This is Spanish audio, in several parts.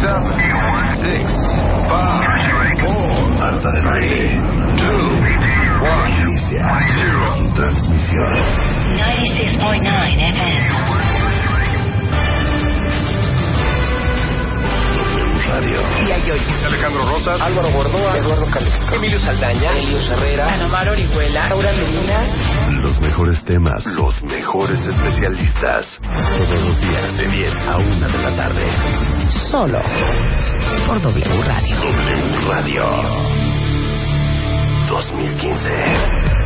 seven, six, five, four, baile. two, one, zero. Transmisión. 96.9 FM. Radio. Alejandro Rosas, Álvaro Gordoa, Eduardo Calixto, Emilio Saldaña, Elio Herrera, Ana Mar Orihuela, Laura Medina. Los mejores temas. Los mejores especialistas. Todos los días de 10 a 1 de la tarde. Solo por W Radio. W Radio. 2015.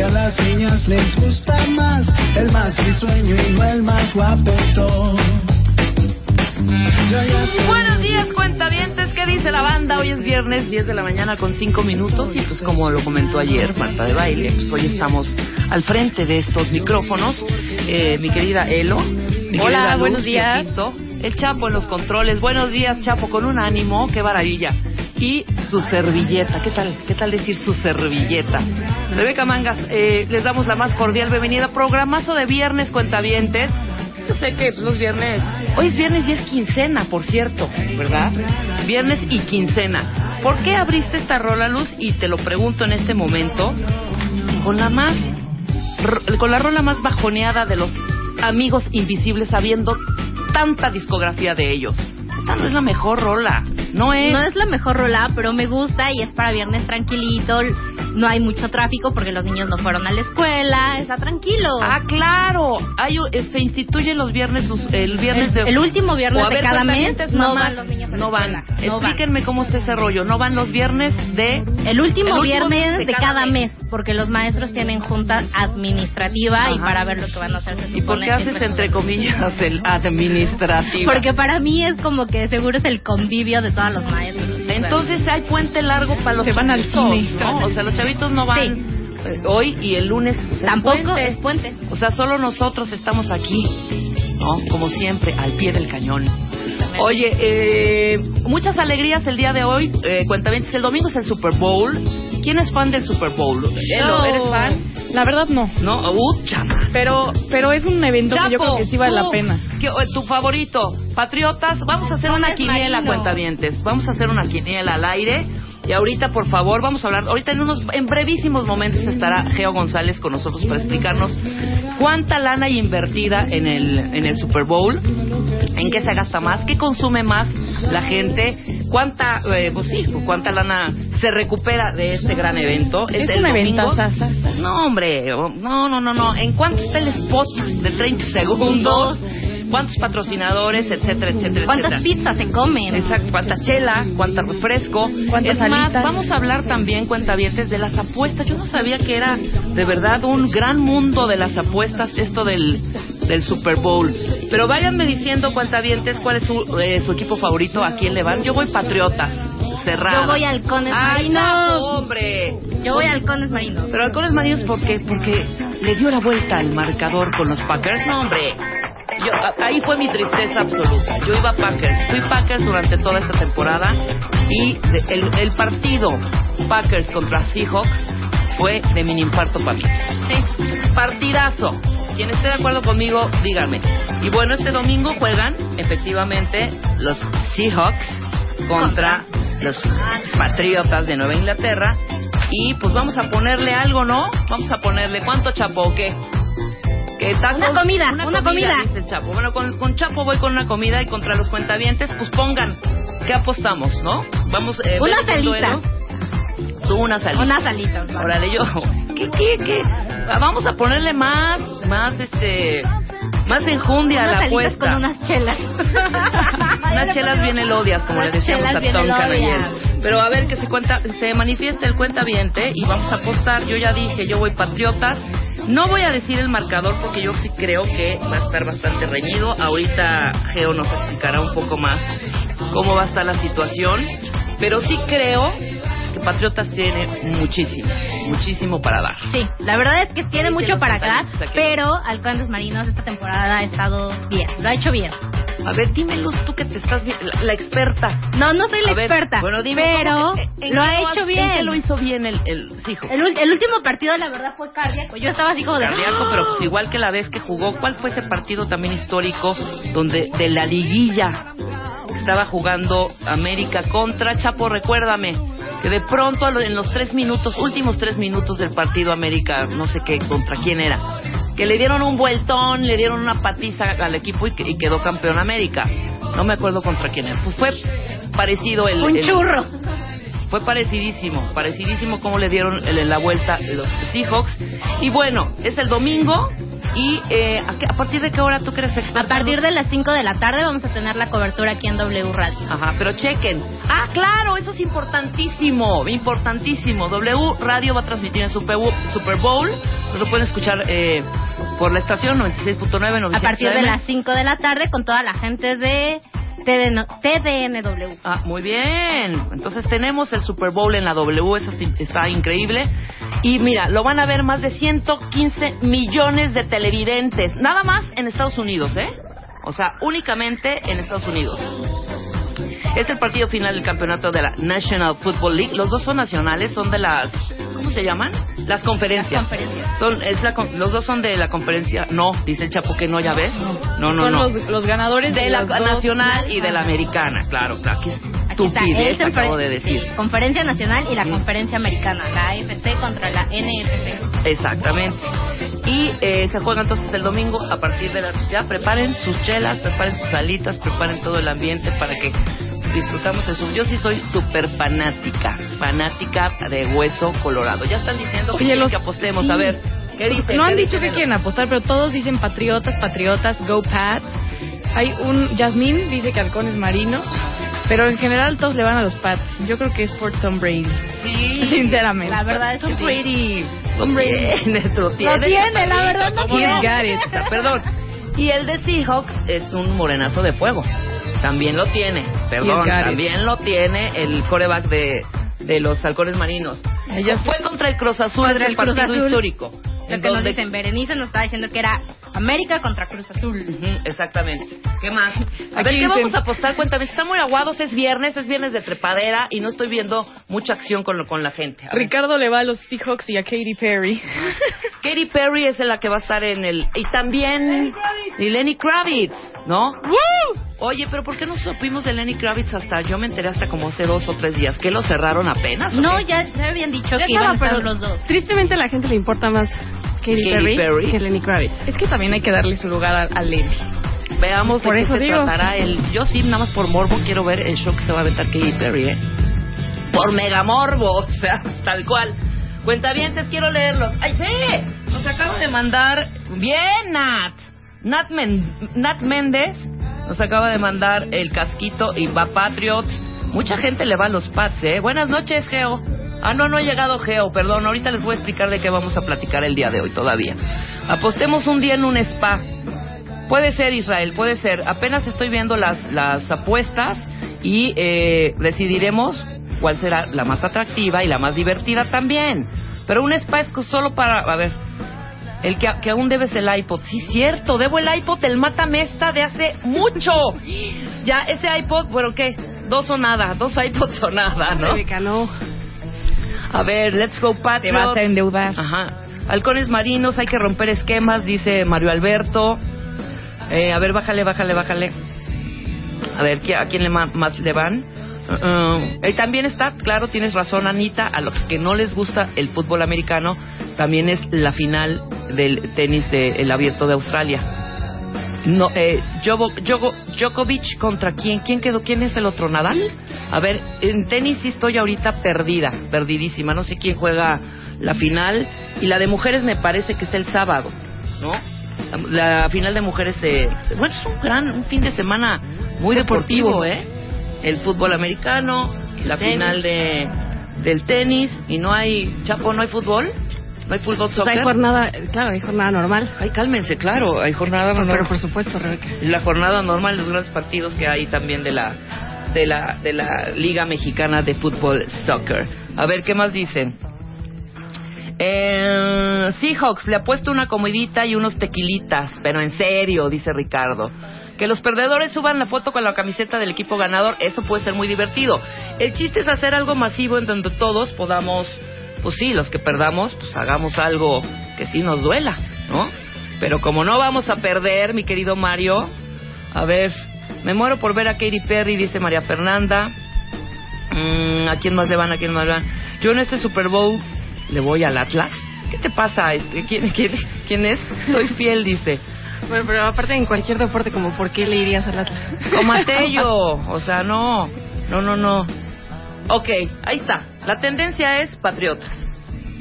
Que a las niñas les gusta más el más risueño y no el más guapetón. Buenos días, cuentavientes. ¿Qué dice la banda? Hoy es viernes, 10 de la mañana con 5 minutos. Y pues, como lo comentó ayer Marta de Baile, pues hoy estamos al frente de estos micrófonos. Eh, mi querida Elo. mi Hola, querida Luz, buenos días. El Chapo en los controles. Buenos días, Chapo, con un ánimo. Qué maravilla. Y su servilleta. ¿Qué tal? ¿Qué tal decir su servilleta? Rebeca Mangas, eh, les damos la más cordial bienvenida. Programazo de viernes, cuentavientes. Yo sé que los viernes. Hoy es viernes y es quincena, por cierto, ¿verdad? Viernes y quincena. ¿Por qué abriste esta rola, Luz? Y te lo pregunto en este momento. Con la más. Con la rola más bajoneada de los amigos invisibles, sabiendo tanta discografía de ellos. No es la mejor rola. No es. No es la mejor rola, pero me gusta y es para viernes tranquilito. No hay mucho tráfico porque los niños no fueron a la escuela. Está tranquilo. Ah, claro. Hay, eh, se instituyen los viernes, el viernes de... el último viernes de ver, cada mes, no van los niños a la No van. escuela, van. Explíquenme cómo está ese rollo. No van los viernes de... el último el último viernes de de, cada cada mes. mes. porque los maestros tienen junta administrativa y Ajá. para ver lo que van a hacer. Se ¿Y por qué haces entre comillas el administrativo? Porque para mí es como que seguro es el convivio de todos los maestros. Entonces hay puente largo para los Se van al chavitos, cine. ¿no? O sea, los chavitos no van eh, hoy y el lunes. pues, es Tampoco puente. es puente. O sea, solo nosotros estamos aquí, ¿no? Como siempre, al pie del cañón. Oye, eh, muchas alegrías el día de hoy. Eh, cuentavientes, el domingo es el Super Bowl. ¿Quién es fan del Super Bowl? Elo, No. ¿eres fan? La verdad no. No, uh, chama. Pero, pero es un evento que yo creo que sí vale la pena. ¿qué- eh, tu favorito, Patriotas, vamos a hacer una quiniela, cuentavientes. Vamos a hacer una quiniela al aire. Y ahorita, por favor, vamos a hablar. Ahorita en unos, en brevísimos momentos estará Geo González con nosotros para explicarnos cuánta lana hay invertida en el, en el Super Bowl, en qué se gasta más, qué consume más la gente, cuánta, eh, pues sí, cuánta lana se recupera de este gran evento. Es el domingo. eventazazo. No, hombre, no, no, no, no. ¿En cuánto está el spot de 30 segundos? ¿Cuántos patrocinadores, etcétera, etcétera, ¿Cuántas etcétera? pizzas se comen? Exacto, cuánta chela, cuánta refresco. Cuántas es más, vamos a hablar también, cuentavientes, de las apuestas. Yo no sabía que era de verdad un gran mundo de las apuestas esto del, del Super Bowl. Pero váyanme diciendo, cuentavientes, cuál es su, eh, su equipo favorito, a quién le van. Yo voy Patriotas, cerrada. Yo voy Halcones ¡Ay, Marinos. chapo, hombre! Yo voy a halcones marinos. Pero Halcones Marinos, ¿por qué? Porque le dio la vuelta al marcador con los Packers. No, hombre. Yo, ahí fue mi tristeza absoluta. Yo iba a Packers. Fui Packers durante toda esta temporada. Y el, partido Packers contra Seahawks fue de mini infarto para mí. Partidazo. Quien esté de acuerdo conmigo, díganme. Y bueno, este domingo juegan, efectivamente, los Seahawks contra los Patriotas de Nueva Inglaterra. Y pues vamos a ponerle algo, ¿no? Vamos a ponerle, ¿cuánto chapo o? Que tacos- Una comida, una comida. dice el Chapo. Bueno, con, con Chapo voy con una comida y contra los cuentavientes, pues pongan. ¿Qué apostamos, no? Vamos. Eh, Una salita. Tú una salita. Unas alitas. va. Órale, yo. ¿Qué, qué, qué? Vamos a ponerle más, más, este, más enjundia a la apuesta. con unas chelas. Unas chelas bien elodias, como le decíamos a Tom. Pero a ver que se cuenta, se manifiesta el cuenta y vamos a apostar. Yo ya dije, yo voy Patriotas. No voy a decir el marcador porque yo sí creo que va a estar bastante reñido. Ahorita Geo nos explicará un poco más cómo va a estar la situación. Pero sí creo que Patriotas tiene muchísimo, muchísimo para dar. Sí, la verdad es que tiene Sí, mucho para dar, pero Halcones Marinos esta temporada ha estado bien, lo ha hecho bien. A ver, dímelo tú que te estás la, la experta. No, no soy la ver, experta, bueno, dime, pero ¿cómo que- en lo ha hecho ¿En bien. qué lo hizo bien el, el ul- el último partido, la verdad, fue cardíaco. Yo estaba así como de... cardíaco, pero pues igual que la vez que jugó, ¿cuál fue ese partido también histórico donde de la liguilla estaba jugando América contra Chapo? Recuérdame que de pronto en los tres minutos, últimos tres minutos del partido América, no sé qué, contra quién era, que le dieron un vueltón, le dieron una patiza al equipo y, y quedó campeón América. No me acuerdo contra quién era. Pues fue parecido el... Un el- churro. fue parecidísimo, parecidísimo como le dieron el- la vuelta los Seahawks. Y bueno, es el domingo. ¿Y eh, ¿a, qué- a partir de qué hora tú crees experta? A partir de las 5 de la tarde vamos a tener la cobertura aquí en W Radio. Ajá, pero chequen. Ah, claro, eso es importantísimo, importantísimo. W Radio va a transmitir en Super. Super Bowl. Lo pueden escuchar eh, por la estación 96.9. A partir de las 5 de la tarde con toda la gente de TDN, TDNW. Ah, muy bien. Entonces tenemos el Super Bowl en la W, eso está increíble. Y mira, lo van a ver más de 115 millones de televidentes, nada más en Estados Unidos, ¿eh? O sea, únicamente en Estados Unidos. Es el partido final del campeonato de la National Football League. Los dos son nacionales, son de las ¿cómo se llaman? Las conferencias. Las conferencias. Son es la los dos son de la conferencia. No, dice el Chapo que no, ya ves. No, no, Son no. los, los ganadores de la dos. nacional y de la americana, claro, claro. Aquí está, estupidez es acabo de decir. sí, Conferencia Nacional y la Conferencia Americana, la AFC contra la NFC. Exactamente. Y eh, se juega entonces el domingo a partir de las... Ya preparen sus chelas, preparen sus alitas, preparen todo el ambiente para que disfrutamos eso. Yo sí soy súper fanática, fanática de hueso colorado. Ya están diciendo que, Oye, quieren los- que apostemos. A ver, ¿qué dicen? No han ¿Qué dicho que quieren apostar, pero todos dicen patriotas, patriotas, go Pats. Hay un Jasmine dice que halcones marinos, pero en general todos le van a los Pats. Yo creo que es por Tom Brady. Sí. Sinceramente. La verdad es Tom. Brady. Tom Brady. Lo tiene. Lo tiene, la verdad no it. Perdón. Y el de Seahawks es un morenazo de fuego. También lo tiene. Perdón, también lo tiene el coreback de, de los halcones marinos. Ella Fue contra el Cruz Azul Contra en el el Cruz partido Azul. histórico. Lo que nos donde- dicen, Berenice nos estaba diciendo que era América contra Cruz Azul. Exactamente. ¿Qué más? A ver, ¿qué dicen- vamos a apostar? Cuéntame. Están muy aguados, es viernes, es viernes de trepadera y no estoy viendo mucha acción con, lo- con la gente. Ricardo le va a los Seahawks y a Katy Perry. Katy Perry es la que va a estar en el... Y también... Y Lenny Kravitz, ¿no? Oye, pero ¿por qué no supimos de Lenny Kravitz hasta... Yo me enteré hasta como hace dos o tres días. ¿Que lo cerraron apenas? No, ya, ya habían dicho Ya que iban a estar los dos. Tristemente a la gente le importa más Katy, Perry, Perry. Lenny Kravitz. Es que también hay que darle su lugar a, a Lenny. Veamos Por de qué eso se digo. tratará el... Yo sí, nada más por morbo, quiero ver el show que se va a aventar Katy Perry, ¿eh? Por mega morbo, o sea, tal cual. Cuentavientes, quiero leerlos. ¡Ay, sí! Nos acaba de mandar... ¡Bien, Nat! Nat, Men- Nat Méndez nos acaba de mandar el casquito y va Patriots. Mucha gente le va a los Pats, ¿eh? Buenas noches, Geo. Ah, no, no ha llegado Geo, perdón. Ahorita les voy a explicar de qué vamos a platicar el día de hoy todavía. Apostemos un día en un spa. Puede ser, Israel, puede ser. Apenas estoy viendo las, las apuestas y eh, decidiremos cuál será la más atractiva y la más divertida también. Pero un spa es solo para... A ver, el que, que aún debes el iPod. Sí, cierto, debo el iPod, el Matamesta de hace mucho. Ya, ese iPod, bueno, ¿qué? Dos o nada, dos iPods o nada, ¿no? No. A ver, let's go Patriots. Te vas a endeudar. Ajá. Halcones marinos, hay que romper esquemas, dice Mario Alberto. Eh, a ver, bájale, bájale, bájale. A ver, ¿qué- ¿a quién le más le van? Uh, uh. Eh, también está, claro, tienes razón, Anita, a los que no les gusta el fútbol americano, también es la final del tenis del abierto de Australia. No, eh, Djokovic contra quién? ¿Quién quedó? ¿Quién es el otro? ¿Nadal? A ver, en tenis sí estoy ahorita perdida, perdidísima. No sé quién juega la final. Y la de mujeres me parece que es el sábado, ¿no? La, la final de mujeres, eh, se- bueno, es un gran, un fin de semana muy deportivo, Deportivo. ¿eh? El fútbol americano, la Tenis. final de del tenis y no hay, Chapo, no hay fútbol, no hay fútbol Pues soccer. hay jornada, claro, hay jornada normal. Ay, cálmense, claro, hay jornada Pero, normal. por supuesto, Rebeca. La jornada normal, los grandes partidos que hay también de la de la de la Liga Mexicana de Fútbol Soccer. A ver qué más dicen. Eh, Seahawks le ha puesto una comidita y unos tequilitas, pero en serio, dice Ricardo. Que los perdedores suban la foto con la camiseta del equipo ganador, eso puede ser muy divertido. El chiste es hacer algo masivo en donde todos podamos, pues sí, los que perdamos, pues hagamos algo que sí nos duela, ¿no? Pero como no vamos a perder, mi querido Mario, a ver, me muero por ver a Katy Perry, dice María Fernanda. Mm, ¿A quién más le van? ¿A quién más le van? Yo en este Super Bowl le voy al Atlas. ¿Qué te pasa? Este, ¿quién, quién, quién es? Soy fiel, dice. Bueno, pero aparte en cualquier deporte, como ¿por qué le irías al Atlas? Como Atello. O sea, no. No, no, no. Ok, ahí está. La tendencia es patriotas.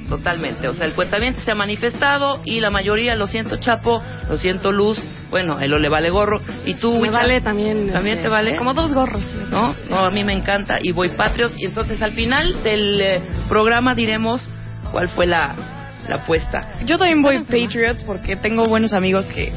Totalmente. O sea, el cuentamiento se ha manifestado y la mayoría, lo siento Chapo, lo siento Luz, bueno, a él le vale gorro. ¿Y tú, Me vale también. ¿También este, te vale? Como dos gorros. sí. ¿no? No, a mí me encanta y voy Patriots y entonces al final del eh, programa diremos cuál fue la, la apuesta. Yo también voy Patriots porque tengo buenos amigos que,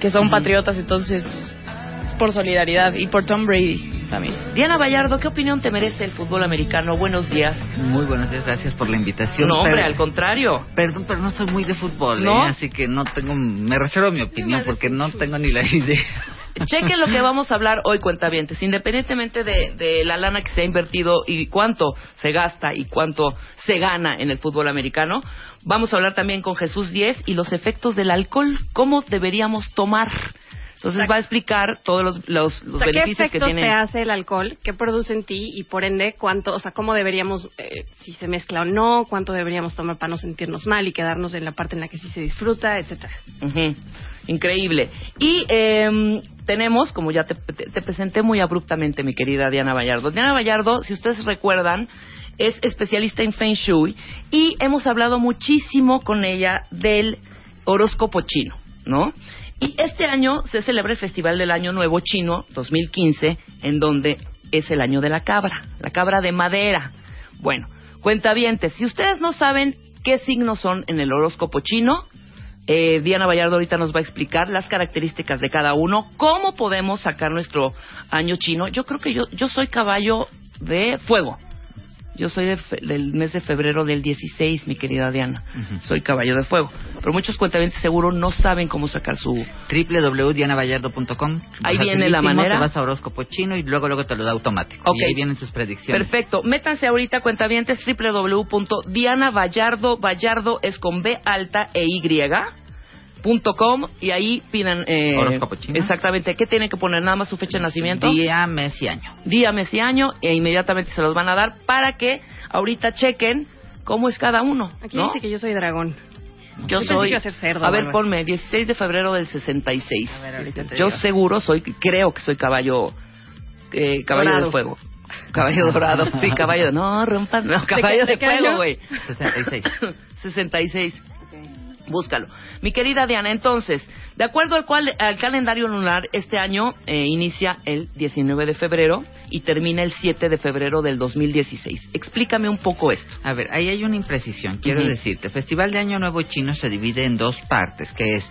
que son patriotas, entonces pues, es por solidaridad y por Tom Brady también. Diana Vallardo, ¿qué opinión te merece el fútbol americano? Buenos días. Muy buenos días, gracias por la invitación. No, hombre, Pero- al contrario. Perdón, pero no soy muy de fútbol, ¿No? ¿eh? así que no tengo, me reservo mi opinión porque no tengo ni la idea. Chequen lo que vamos a hablar hoy, cuentavientes. Independientemente de, de la lana que se ha invertido y cuánto se gasta y cuánto se gana en el fútbol americano, vamos a hablar también con Jesús Díez y los efectos del alcohol, cómo deberíamos tomar. Entonces va a explicar todos los, los, los O sea, ¿qué beneficios que efectos tiene. te hace el alcohol? ¿Qué produce en ti? Y por ende, ¿cuánto, o sea, cómo deberíamos, eh, si se mezcla o no? ¿Cuánto deberíamos tomar para no sentirnos mal y quedarnos en la parte en la que sí se disfruta, etcétera? Increíble. Y eh, tenemos, como ya te, te- te presenté muy abruptamente, mi querida Diana Vallardo. Diana Vallardo, si ustedes recuerdan, es especialista en Feng Shui y hemos hablado muchísimo con ella del horóscopo chino, ¿no? Y este año se celebra el Festival del Año Nuevo Chino 2015, en donde es el año de la cabra, la cabra de madera. Bueno, cuentavientes, si ustedes no saben qué signos son en el horóscopo chino, eh, Diana Vallardo ahorita nos va a explicar las características de cada uno, cómo podemos sacar nuestro año chino. Yo creo que yo, yo soy caballo de fuego. Yo soy de fe- del mes de febrero del 16, mi querida Diana. Soy caballo de fuego. Pero muchos cuentavientes seguro no saben cómo sacar su... www.dianavallardo.com Ahí viene la manera. Te vas a horóscopo chino y luego luego te lo da automático. Ok. Y ahí vienen sus predicciones. Perfecto. Métanse ahorita, cuentavientes, www.dianavallardo, Vallardo es con B alta e Y, punto com, y ahí pidan... Eh. Exactamente. ¿Qué tienen que poner? Nada más su fecha de nacimiento. Día, mes y año. día, mes y año e inmediatamente se los van a dar para que ahorita chequen cómo es cada uno. Aquí ¿no? dice que yo soy dragón. Yo soy. que cerdo, a ver, ponme 16 de febrero del 66. A ver, te Yo digo. seguro soy, creo que soy caballo, eh, caballo Dorado. de fuego. Caballo dorado, sí, caballo. No, rompan, no, caballo de fuego, güey. 66. 66. Búscalo. Mi querida Diana, entonces, de acuerdo al, cual, al calendario lunar, este año eh, inicia el 19 de febrero y termina el 7 de febrero del 2016. Explícame un poco esto. A ver, ahí hay una imprecisión. Quiero decirte, Festival de Año Nuevo Chino se divide en dos partes, que es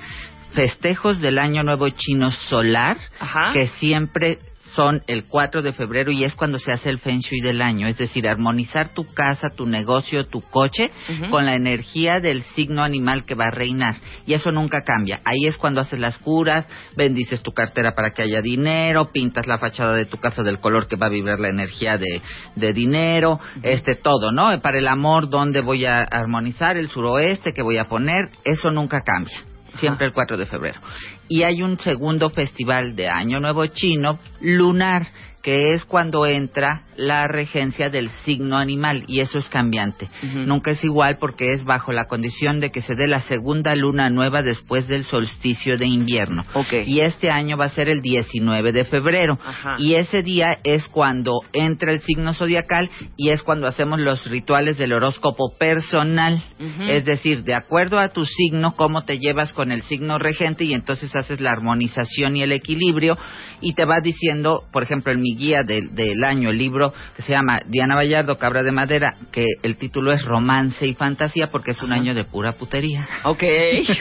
festejos del Año Nuevo Chino solar, Ajá. que siempre son el 4 de febrero y es cuando se hace el Feng Shui del año, es decir, armonizar tu casa, tu negocio, tu coche con la energía del signo animal que va a reinar. Y eso nunca cambia. Ahí es cuando haces las curas, bendices tu cartera para que haya dinero, pintas la fachada de tu casa del color que va a vibrar la energía de, de dinero, este todo, ¿no? Para el amor, ¿dónde voy a armonizar? El suroeste que voy a poner, eso nunca cambia. Siempre el 4 de febrero. Y hay un segundo festival de Año Nuevo Chino lunar. Que es cuando entra la regencia del signo animal y eso es cambiante. Nunca es igual porque es bajo la condición de que se dé la segunda luna nueva después del solsticio de invierno. Y este año va a ser el 19 de febrero. Y ese día es cuando entra el signo zodiacal y es cuando hacemos los rituales del horóscopo personal. Es decir, de acuerdo a tu signo, cómo te llevas con el signo regente y entonces haces la armonización y el equilibrio y te va diciendo, por ejemplo, en mi guía del, del año, el libro que se llama Diana Vallardo, Cabra de Madera, que el título es Romance y Fantasía porque es un año de pura putería. Ok,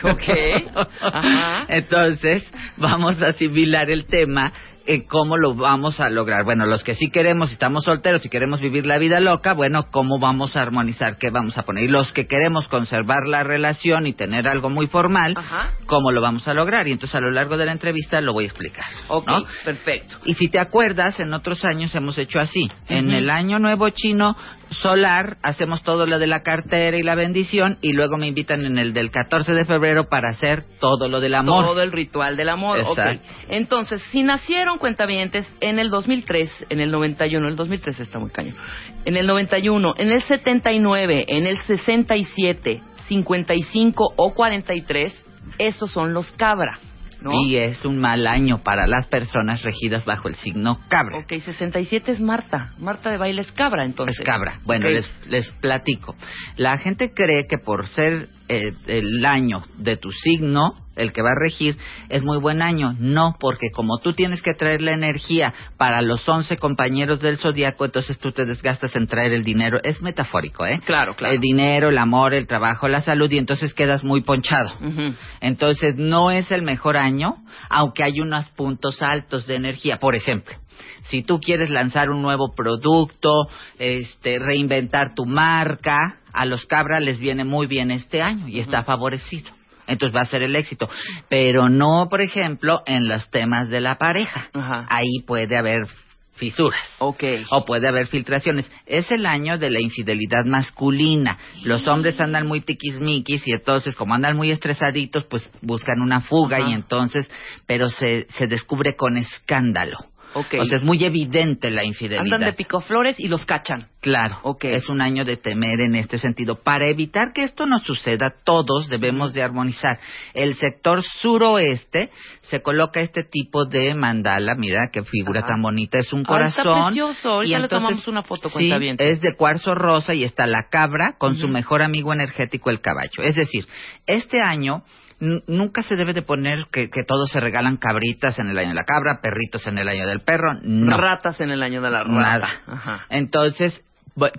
ok. Ajá. Entonces, vamos a asimilar el tema eh, cómo lo vamos a lograr. Bueno, los que sí queremos, estamos solteros y queremos vivir la vida loca, bueno, ¿cómo vamos a armonizar? ¿Qué vamos a poner? Y los que queremos conservar la relación y tener algo muy formal, ¿cómo lo vamos a lograr? Y entonces a lo largo de la entrevista lo voy a explicar. Ok, ¿no? perfecto. Y si te acuerdas, en otros años hemos hecho así. En el año nuevo chino solar hacemos todo lo de la cartera y la bendición y luego me invitan en el del 14 de febrero para hacer todo lo del amor. Todo el ritual del amor. Exacto. Entonces, si nacieron cuentavientes en el 2003, en el 91, el 2003 está muy caño, en el 91, en el 79, en el 67, 55 o 43, esos son los cabra. ¿No? Y es un mal año para las personas regidas bajo el signo cabra. Ok, 67 es Marta. Marta de baile es cabra, entonces. Es cabra. Bueno, Ok. les, les platico. La gente cree que por ser eh, el año de tu signo, el que va a regir, es muy buen año. No, porque como tú tienes que traer la energía para los 11 compañeros del zodiaco, entonces tú te desgastas en traer el dinero. Es metafórico, ¿eh? Claro, claro. El dinero, el amor, el trabajo, la salud, y entonces quedas muy ponchado. Entonces no es el mejor año, aunque hay unos puntos altos de energía. Por ejemplo, si tú quieres lanzar un nuevo producto, este, reinventar tu marca, a los cabras les viene muy bien este año y está favorecido. Entonces va a ser el éxito. Pero no, por ejemplo, en los temas de la pareja. Ajá. Ahí puede haber fisuras. Ok. O puede haber filtraciones. Es el año de la infidelidad masculina. Los hombres andan muy tiquismiquis y entonces, como andan muy estresaditos, pues buscan una fuga y entonces, pero se, se descubre con escándalo. Ok. O sea, es muy evidente la infidelidad. Andan de picoflores y los cachan. Claro, Ok. es un año de temer en este sentido. Para evitar que esto nos suceda, todos debemos de armonizar. El sector suroeste se coloca este tipo de mandala, mira qué figura Ajá. tan bonita, es un Ah, está corazón. precioso. Ahorita y le entonces- tomamos una foto, sí, cuentavientes. es de cuarzo rosa y está la cabra con su mejor amigo energético, el caballo. Es decir, este año nunca se debe de poner que, que todos se regalan cabritas en el año de la cabra, perritos en el año del perro. No. Ratas en el año de la rata. Nada. Ajá. Entonces,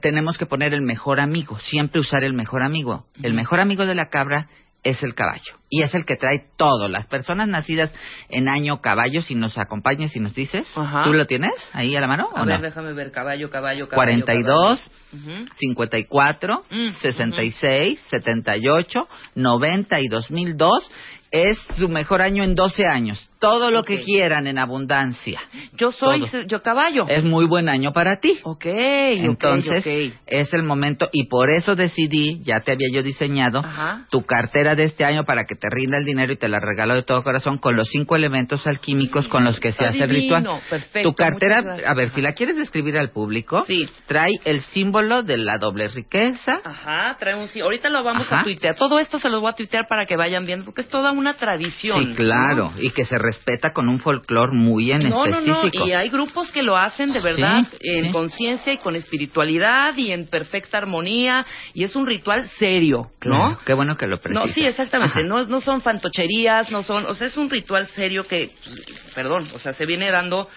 tenemos que poner el mejor amigo, siempre usar el mejor amigo. El mejor amigo de la cabra es el caballo. Y es el que trae todo. Las personas nacidas en año caballo, si nos acompañas y nos dices, Ajá. ¿tú lo tienes ahí a la mano? A ver, no? déjame ver. Caballo, caballo, caballo. 42, caballo. Ujú. 54, Mm, 66, 78, 90 y 2002 es su mejor año en 12 años. Todo lo que quieran en abundancia. Yo soy, Todo. yo caballo. Es muy buen año para ti. Ok, Entonces, es el momento y por eso decidí, ya te había yo diseñado, Ajá. tu cartera de este año para que te rinda el dinero y te la regalo de todo corazón con los cinco elementos alquímicos con los que se hace el ritual. perfecto, tu cartera, a ver, si la quieres describir al público, Sí. trae el símbolo de la doble riqueza. Ajá, trae un sí. Ahorita lo vamos Ajá. a tuitear. Todo esto se los voy a tuitear para que vayan viendo, porque es toda una tradición. Sí, claro, y que se respeta con un folclore muy en No, no, no, específico. y hay grupos que lo hacen de verdad Sí, en sí. conciencia y con espiritualidad y en perfecta armonía y es un ritual serio, ¿no? Qué bueno que lo No, precisas. sí, exactamente. Ajá. No, no son fantocherías, no son, o sea, es un ritual serio que, perdón, o sea, se viene dando.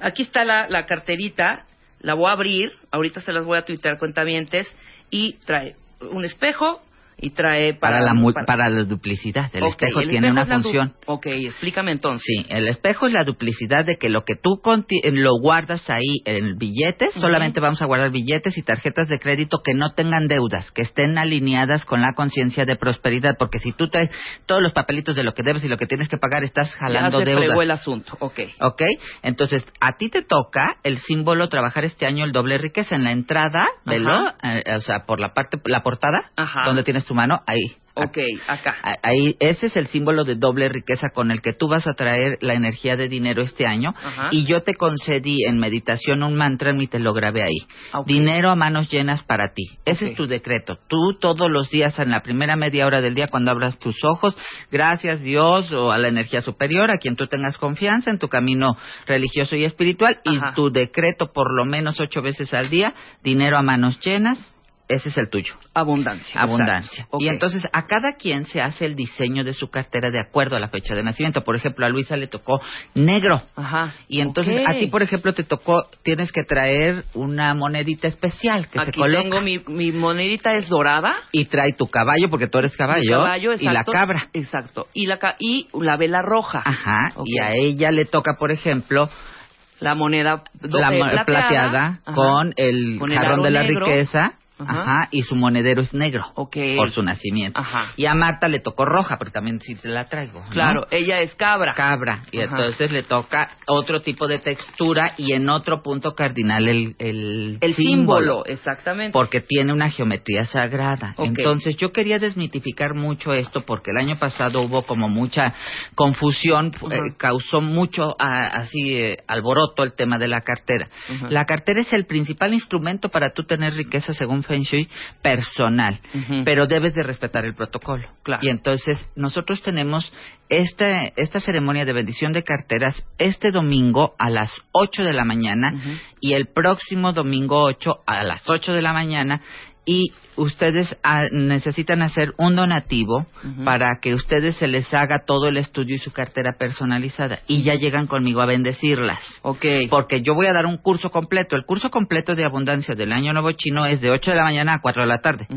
Aquí está la, la carterita, la voy a abrir, ahorita se las voy a tuitear cuentavientes y trae un espejo y trae Para, la, mu- para la duplicidad. El Ok, espejo el tiene espejo una función. Ok, explícame entonces. Sí, el espejo es la duplicidad de que lo que tú eh, lo guardas ahí en billetes, solamente vamos a guardar billetes y tarjetas de crédito que no tengan deudas, que estén alineadas con la conciencia de prosperidad, porque si tú traes todos los papelitos de lo que debes y lo que tienes que pagar, estás jalando ya se deudas. el asunto, ok. ¿Ok? Entonces, a ti te toca el símbolo trabajar este año el doble riqueza en la entrada, velo, Ajá. eh, o sea, por la parte, la portada, Ajá. donde tienes tu mano, ahí. Ok, acá. Ahí, ese es el símbolo de doble riqueza con el que tú vas a traer la energía de dinero este año. Ajá. Y yo te concedí en meditación un mantra y te lo grabé ahí. Ok. Dinero a manos llenas para ti. Ese es tu decreto. Tú todos los días, en la primera media hora del día, cuando abras tus ojos, gracias Dios o a la energía superior, a quien tú tengas confianza en tu camino religioso y espiritual, Ajá. y tu decreto por lo menos ocho veces al día, dinero a manos llenas, ese es el tuyo. Abundancia. Abundancia. exacto. Y entonces a cada quien se hace el diseño de su cartera de acuerdo a la fecha de nacimiento. Por ejemplo, a Luisa le tocó negro. Ajá. Y entonces a ti, por ejemplo, te tocó, tienes que traer una monedita especial que se coloca. tengo mi, mi monedita es dorada. Y trae tu caballo, porque tú eres caballo. Caballo, y la exacto. cabra. Exacto. Y la, y la vela roja. Ajá. Y a ella le toca, por ejemplo, La moneda la plateada, con el Con jarrón de la negro. riqueza. Ajá. Ajá. y su monedero es negro Ok. por su nacimiento. Ajá. Y a Marta le tocó roja, pero también sí te la traigo. ¿no? Claro, ella es cabra. cabra y Ajá. entonces le toca otro tipo de textura y en otro punto cardinal el, el, El símbolo, exactamente. porque tiene una geometría sagrada. Ok. Entonces yo quería desmitificar mucho esto porque el año pasado hubo como mucha confusión, eh, causó mucho ah, así eh, alboroto el tema de la cartera. La cartera es el principal instrumento para tú tener riqueza según Feng Shui personal, pero debes de respetar el protocolo. Claro. Y entonces nosotros tenemos esta, esta ceremonia de bendición de carteras este domingo a las 8 de la mañana y el próximo domingo 8 a las 8 de la mañana y ustedes ah, necesitan hacer un donativo para que ustedes se les haga todo el estudio y su cartera personalizada y ya llegan conmigo a bendecirlas. Ok. Porque yo voy a dar un curso completo. El curso completo de abundancia del Año Nuevo Chino es de 8 de la mañana a 4 de la tarde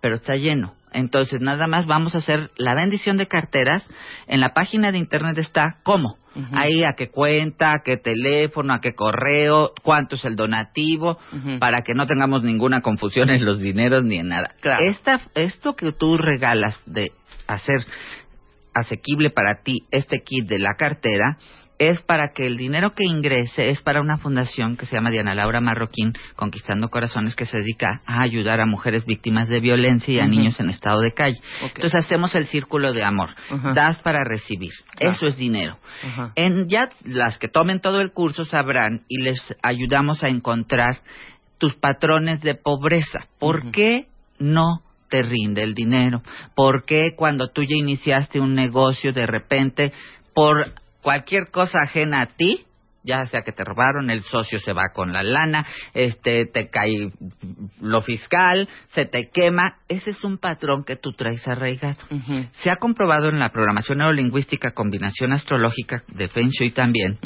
pero está lleno. Entonces, nada más vamos a hacer la bendición de carteras. En la página de internet está cómo. Ahí a qué cuenta, a qué teléfono, a qué correo, cuánto es el donativo, para que no tengamos ninguna confusión en los dineros ni en nada. Claro. Esta, esto que tú regalas de hacer asequible para ti este kit de la cartera es para que el dinero que ingrese es para una fundación que se llama Diana Laura Marroquín Conquistando Corazones que se dedica a ayudar a mujeres víctimas de violencia y a niños en estado de calle. Entonces hacemos el círculo de amor. Das para recibir. Claro. Eso es dinero. En ya las que tomen todo el curso sabrán y les ayudamos a encontrar tus patrones de pobreza. ¿Por qué no te rinde el dinero? ¿Por qué cuando tú ya iniciaste un negocio de repente por cualquier cosa ajena a ti ya sea que te robaron, el socio se va con la lana, este te cae lo fiscal, se te quema, ese es un patrón que tú traes arraigado. Se ha comprobado en la programación neurolingüística, combinación astrológica de Feng Shui también,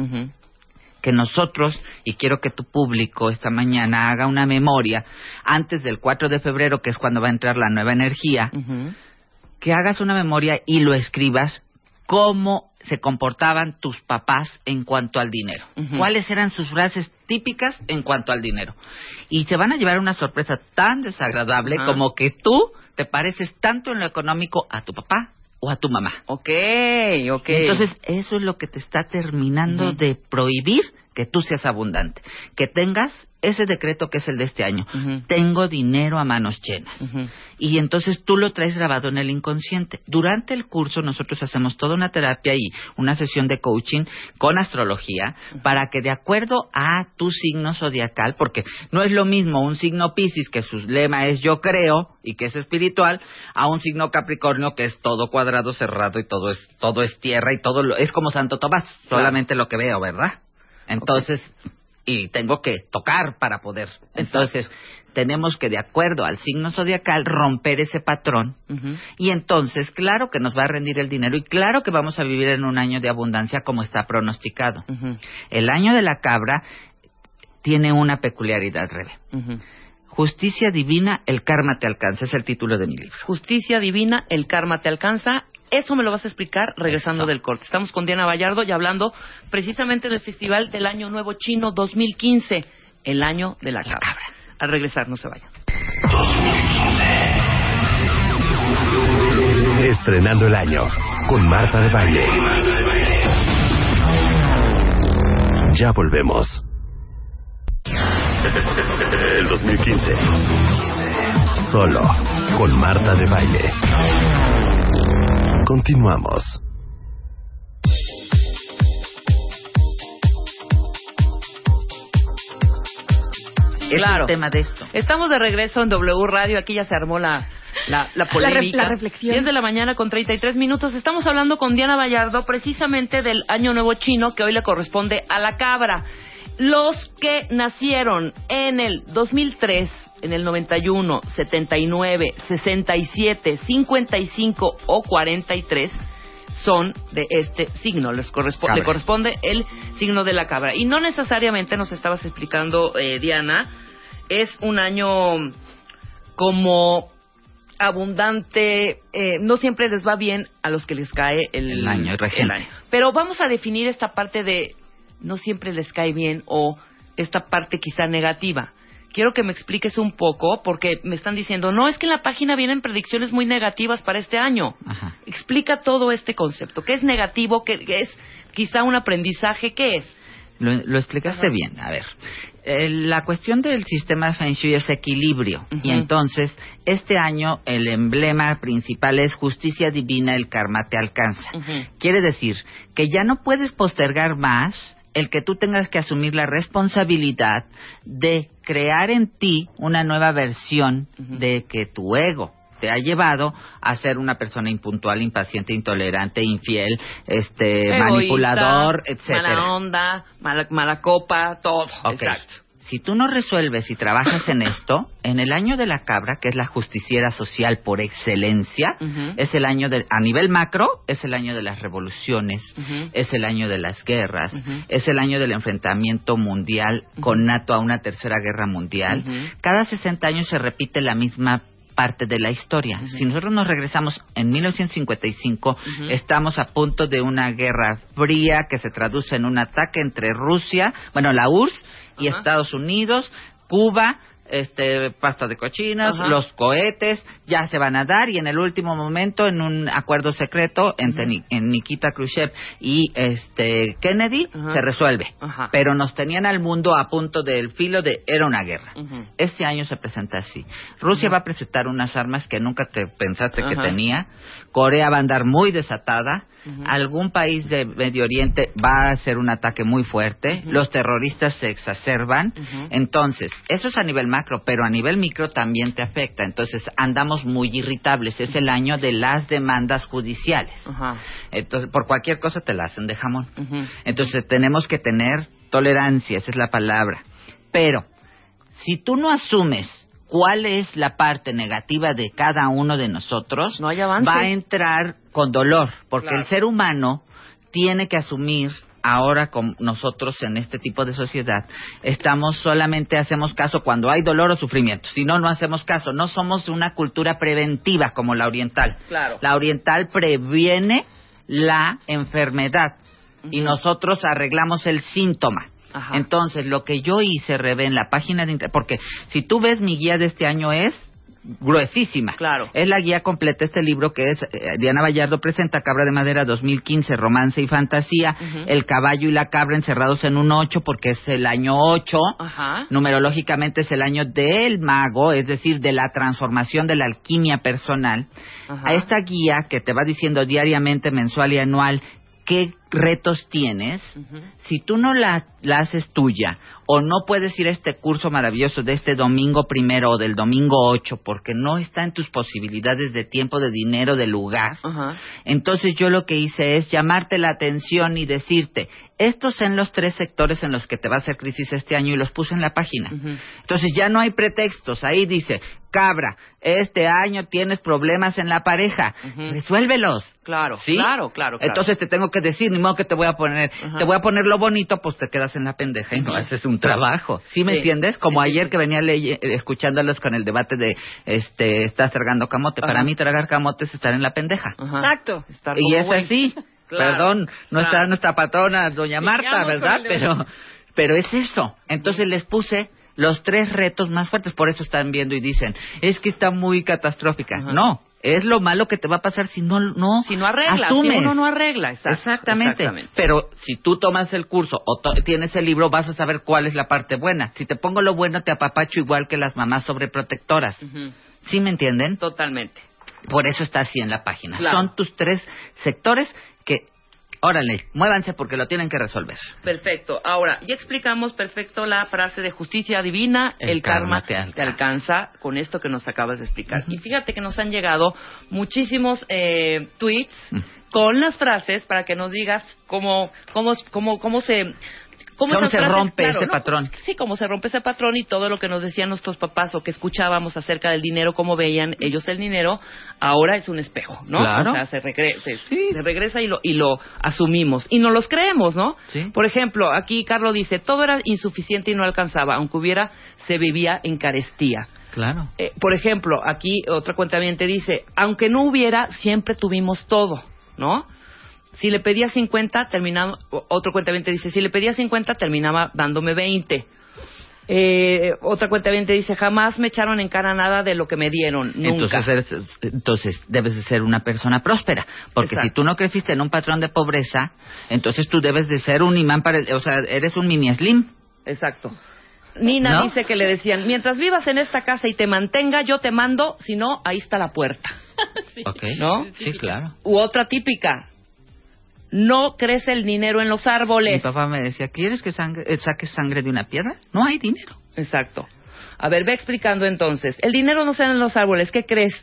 que nosotros, y quiero que tu público esta mañana haga una memoria antes del 4 de febrero, que es cuando va a entrar la nueva energía, que hagas una memoria y lo escribas cómo se comportaban tus papás en cuanto al dinero. ¿Cuáles eran sus frases típicas en cuanto al dinero? Y se van a llevar una sorpresa tan desagradable como que tú te pareces tanto en lo económico a tu papá o a tu mamá. Ok, ok. Entonces, eso es lo que te está terminando de prohibir que tú seas abundante. Que tengas ese decreto que es el de este año. Tengo dinero a manos llenas. Y entonces tú lo traes grabado en el inconsciente. Durante el curso nosotros hacemos toda una terapia y una sesión de coaching con astrología para que de acuerdo a tu signo zodiacal, porque no es lo mismo un signo Piscis que su lema es yo creo y que es espiritual, a un signo Capricornio que es todo cuadrado, cerrado y todo es todo es tierra y todo lo, es como Santo Tomás, solamente lo que veo, ¿verdad? Entonces, y tengo que tocar para poder. Entonces, tenemos que, de acuerdo al signo zodiacal, romper ese patrón. Y entonces, claro que nos va a rendir el dinero y claro que vamos a vivir en un año de abundancia como está pronosticado. El año de la cabra tiene una peculiaridad, Rebe. Justicia divina, el karma te alcanza, es el título de mi libro. Justicia divina, el karma te alcanza. Eso me lo vas a explicar regresando Eso. del corte. Estamos con Diana Vallardo y hablando precisamente del Festival del Año Nuevo Chino 2015, el año de la cabra. cabra. Al regresar, no se vayan. Estrenando el año con Marta de Baile. Ya volvemos. El 2015 Solo con Marta de Baile. Continuamos. Es Claro. el tema de esto. Estamos de regreso en W Radio. Aquí ya se armó la, la, la polémica. la reflexión. 10 de la mañana con 33 minutos. Estamos hablando con Diana Vallardo precisamente del Año Nuevo Chino que hoy le corresponde a la cabra. Los que nacieron en el 2003, en el 91, 79, 67, 55 o 43 son de este signo, les correspo- Cabra. le corresponde el signo de la cabra. Y no necesariamente nos estabas explicando, eh, Diana, es un año como abundante, eh, no siempre les va bien a los que les cae el, El año regente. el año. Pero vamos a definir esta parte de no siempre les cae bien o esta parte quizá negativa. Quiero que me expliques un poco porque me están diciendo, no, es que en la página vienen predicciones muy negativas para este año. Ajá. Explica todo este concepto. ¿Qué es negativo? ¿Qué, qué es quizá un aprendizaje? ¿Qué es? Lo, lo explicaste bien. A ver, eh, la cuestión del sistema de Feng Shui es equilibrio. Y entonces, este año el emblema principal es justicia divina, el karma te alcanza. Ujú. Quiere decir que ya no puedes postergar más el que tú tengas que asumir la responsabilidad de crear en ti una nueva versión de que tu ego te ha llevado a ser una persona impuntual, impaciente, intolerante, infiel, este, Egoísta, manipulador, etcétera. Mala onda, mala, mala copa, todo. Exacto. Si tú no resuelves y trabajas en esto, en el año de la cabra, que es la justiciera social por excelencia, es el año de, a nivel macro, es el año de las revoluciones, es el año de las guerras, es el año del enfrentamiento mundial con NATO a una tercera guerra mundial. Cada 60 años se repite la misma parte de la historia. Si nosotros nos regresamos en 1955, Ujú. estamos a punto de una guerra fría que se traduce en un ataque entre Rusia, bueno, la URSS y Ajá. Estados Unidos, Cuba, este, pasta de cochinos, Ajá. los cohetes ya se van a dar y en el último momento en un acuerdo secreto entre Ni- en Nikita Khrushchev y este Kennedy Ajá. se resuelve. Ajá. Pero nos tenían al mundo a punto del filo de era una guerra. Este año se presenta así. Rusia va a presentar unas armas que nunca te pensaste que tenía. Corea va a andar muy desatada. Algún país de Medio Oriente va a hacer un ataque muy fuerte. Los terroristas se exacerban. Entonces, eso es a nivel macro, pero a nivel micro también te afecta. Entonces, andamos muy irritables. Es el año de las demandas judiciales. Entonces, por cualquier cosa te la hacen de jamón. Entonces tenemos que tener tolerancia, esa es la palabra. Pero si tú no asumes cuál es la parte negativa de cada uno de nosotros, No hay avance. va a entrar con dolor, porque Claro. el ser humano tiene que asumir ahora con nosotros en este tipo de sociedad estamos solamente hacemos caso cuando hay dolor o sufrimiento si no no hacemos caso no somos una cultura preventiva como la oriental Claro. la oriental previene la enfermedad y nosotros arreglamos el síntoma. Ajá. Entonces, lo que yo hice, Rebe, en la página de internet, porque si tú ves mi guía de este año es gruesísima. Claro. Es la guía completa, este libro que es eh, Diana Vallardo presenta Cabra de Madera 2015, Romance y Fantasía. El caballo y la cabra encerrados en un 8 porque es el año 8. Ajá. Numerológicamente es el año del mago, es decir, de la transformación de la alquimia personal. Ajá. A esta guía que te va diciendo diariamente, mensual y anual qué retos tienes, si tú no la, la haces tuya o no puedes ir a este curso maravilloso de este domingo primero o del domingo 8 porque no está en tus posibilidades de tiempo, de dinero, de lugar, Ajá. entonces yo lo que hice es llamarte la atención y decirte, estos son los tres sectores en los que te va a hacer crisis este año y los puse en la página. Entonces ya no hay pretextos, ahí dice, cabra, este año tienes problemas en la pareja, Ujú. resuélvelos. Claro, ¿Sí? claro, claro, claro. Entonces te tengo que decir, ni modo que te voy a poner, te voy a poner lo bonito, pues te quedas en la pendeja y no haces un trabajo. ¿Sí me Sí. entiendes? Como Sí, sí, ayer sí. que venía eh, escuchándolos con el debate de, este, estás tragando camote. Ajá. Para mí tragar camote es estar en la pendeja. Ajá. Exacto. Estar Y es así. Claro, Perdón, no está nuestra patrona, doña Marta, ¿verdad? Pero, pero es eso. Entonces les puse los tres retos más fuertes. Por eso están viendo y dicen, es que está muy catastrófica. Ajá. No, es lo malo que te va a pasar si no, no Si no arregla, asumes. si uno no arregla. Exactamente. exactamente. Pero si tú tomas el curso o to- tienes el libro, vas a saber cuál es la parte buena. Si te pongo lo bueno, te apapacho igual que las mamás sobreprotectoras. ¿Sí me entienden? Totalmente. Por eso está así en la página. Claro. Son tus tres sectores órale, muévanse porque lo tienen que resolver. Perfecto. Ahora, ya explicamos perfecto la frase de justicia divina, el, El karma, karma te alcanza. te alcanza con esto que nos acabas de explicar. Y fíjate que nos han llegado muchísimos eh, tweets con las frases para que nos digas cómo, cómo, cómo, cómo se... ¿Cómo se frases, rompe claro, ese ¿no? patrón? Sí, cómo se rompe ese patrón y todo lo que nos decían nuestros papás o que escuchábamos acerca del dinero, cómo veían ellos el dinero, ahora es un espejo, ¿no? Claro. O sea, se, regre- se- se regresa y lo, y lo asumimos. Y no los creemos, ¿no? Sí. Por ejemplo, aquí Carlos dice, todo era insuficiente y no alcanzaba, aunque hubiera, se vivía en carestía. Claro. Eh, por ejemplo, aquí otra cuenta dice, aunque no hubiera, siempre tuvimos todo, ¿no? Si le pedía 50, terminaba, otro cuenta dice, si le pedía 50, terminaba dándome 20. Eh, otra cuenta dice, jamás me echaron en cara nada de lo que me dieron, nunca. Entonces, eres- entonces debes de ser una persona próspera, porque Exacto. si tú no creciste en un patrón de pobreza, entonces tú debes de ser un imán para el, o sea, eres un mini slim. Exacto. Nina ¿No? dice que le decían, mientras vivas en esta casa y te mantenga, yo te mando, si no, ahí está la puerta. ¿Ok? ¿No? Sí, claro. U otra típica, no crece el dinero en los Mi árboles. papá me decía, ¿quieres que sangre, eh, saques sangre de una piedra? No hay dinero. Exacto. A ver, ve explicando entonces. El dinero no da en los árboles. ¿Qué crees?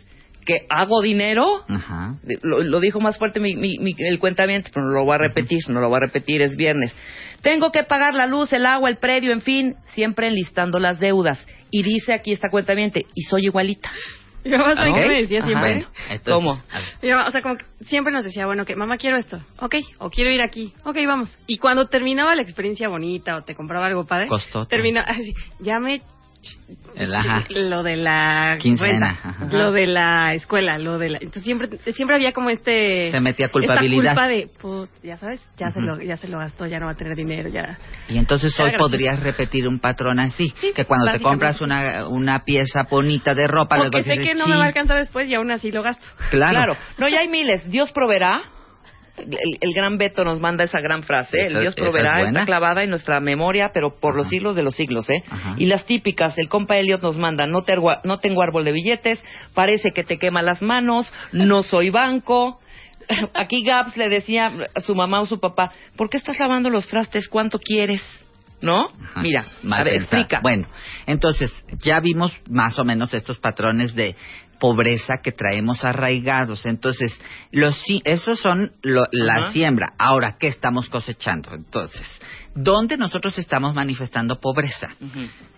¿Que hago dinero? Ajá. Lo, lo dijo más fuerte mi, mi- mi- el cuentamiento, pero no lo voy a repetir, no lo voy a repetir, es viernes. Tengo que pagar la luz, el agua, el predio, en fin, siempre enlistando las deudas. Y dice aquí esta cuentamiento, y soy igualita. Mi mamá sabe ¿Ok? qué me decía Ajá. siempre. Bueno, entonces, ¿Cómo? Mi mamá, o sea, como que siempre nos decía, bueno, que mamá quiero esto, ok, o quiero ir aquí, ok, vamos. Y cuando terminaba la experiencia bonita o te compraba algo padre, Costote. termina así, ya me Ajá. lo de la Quincena, lo de la escuela, lo de la entonces siempre siempre había como este Se metía culpabilidad. esta culpa de "Put, ya sabes, ya se Ujú. lo ya se lo gastó, ya no va a tener dinero, ya. Y entonces hoy gracioso. podrías repetir un patrón así, Sí, que cuando te compras una, una pieza bonita de ropa, luego Porque sé dices, que no me va a alcanzar después y aún así lo gasto. Claro. No, ya hay miles. Dios proveerá. El, el gran Beto nos manda esa gran frase. El Dios es proveerá está clavada en nuestra memoria, pero por los siglos de los siglos, ¿eh? Ajá. Y las típicas, el compa Elliot nos manda, no, te no tengo árbol de billetes, parece que te quema las manos, no soy banco. Aquí Gabs le decía a su mamá o su papá, ¿por qué estás lavando los trastes? ¿Cuánto quieres? ¿No? Ajá. Mira, a ver, explica. Bueno, entonces ya vimos más o menos estos patrones de pobreza que traemos arraigados. Entonces, los esos son lo- la siembra. Ahora, ¿qué estamos cosechando? Entonces, ¿dónde nosotros estamos manifestando pobreza?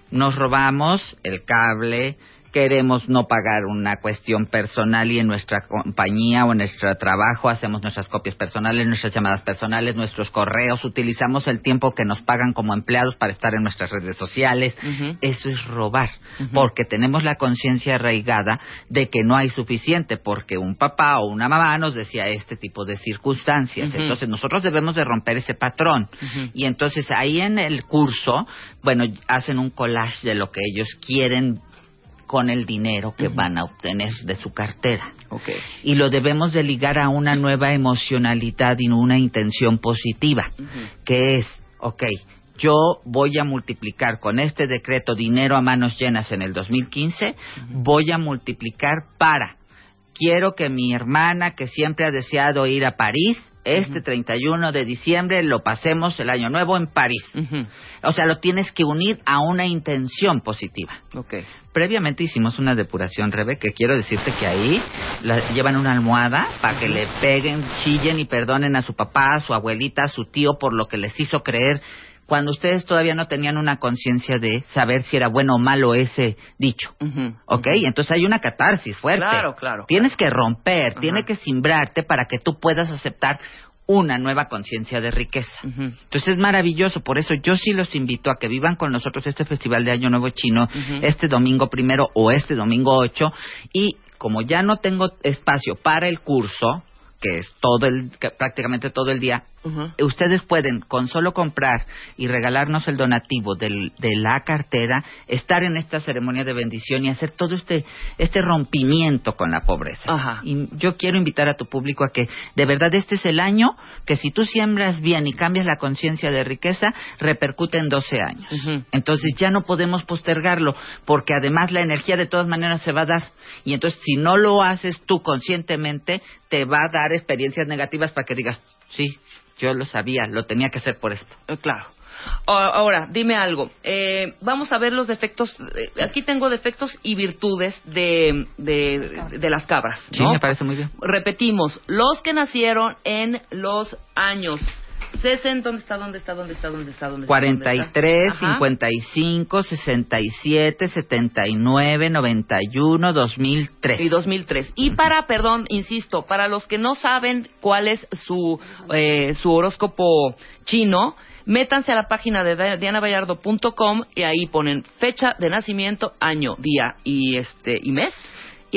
Nos robamos el cable, queremos no pagar una cuestión personal y en nuestra compañía o en nuestro trabajo hacemos nuestras copias personales, nuestras llamadas personales, nuestros correos, utilizamos el tiempo que nos pagan como empleados para estar en nuestras redes sociales. Eso es robar, porque tenemos la conciencia arraigada de que no hay suficiente, porque un papá o una mamá nos decía este tipo de circunstancias. Entonces nosotros debemos de romper ese patrón. Y entonces ahí en el curso, bueno, hacen un collage de lo que ellos quieren con el dinero que van a obtener de su cartera. Y lo debemos de ligar a una nueva emocionalidad y una intención positiva, que es, ok, yo voy a multiplicar con este decreto dinero a manos llenas en el 2015, voy a multiplicar para, quiero que mi hermana que siempre ha deseado ir a París, este 31 de diciembre lo pasemos el año nuevo en París. O sea, lo tienes que unir a una intención positiva. Ok. Previamente hicimos una depuración, Rebe, que quiero decirte que ahí la- llevan una almohada para que le peguen, chillen y perdonen a su papá, a su abuelita, a su tío por lo que les hizo creer cuando ustedes todavía no tenían una conciencia de saber si era bueno o malo ese dicho. Ujú. ¿Ok? Entonces hay una catarsis fuerte. Claro, claro, Tienes que romper, Ajá. tiene que simbrarte para que tú puedas aceptar una nueva conciencia de riqueza. Entonces es maravilloso, por eso yo sí los invito a que vivan con nosotros este Festival de Año Nuevo Chino, este domingo primero o este domingo ocho, y como ya no tengo espacio para el curso, que es todo el, prácticamente todo el día, ustedes pueden con solo comprar y regalarnos el donativo del, de la cartera, estar en esta ceremonia de bendición y hacer todo este, este rompimiento con la pobreza. Y yo quiero invitar a tu público a que de verdad este es el año que si tú siembras bien y cambias la conciencia de riqueza, repercute en 12 años. Entonces ya no podemos postergarlo porque además la energía de todas maneras se va a dar. Y entonces si no lo haces tú conscientemente, te va a dar experiencias negativas para que digas, sí, yo lo sabía, lo tenía que hacer por esto. Eh, claro. Ahora, dime algo. Eh, vamos a ver los defectos. eh, Aquí tengo defectos y virtudes de, de, de las cabras. Sí, me parece muy bien. Repetimos, los que nacieron en los años 60, ¿dónde está? ¿Dónde está? ¿Dónde está? ¿Dónde está? ¿Dónde está? 43, Ajá. 55, 67, 79, 91, 2003. Y 2003. Y para, perdón, insisto, para los que no saben cuál es su, eh, su horóscopo chino, métanse a la página de dianavallardo.com y ahí ponen fecha de nacimiento, año, día y este y mes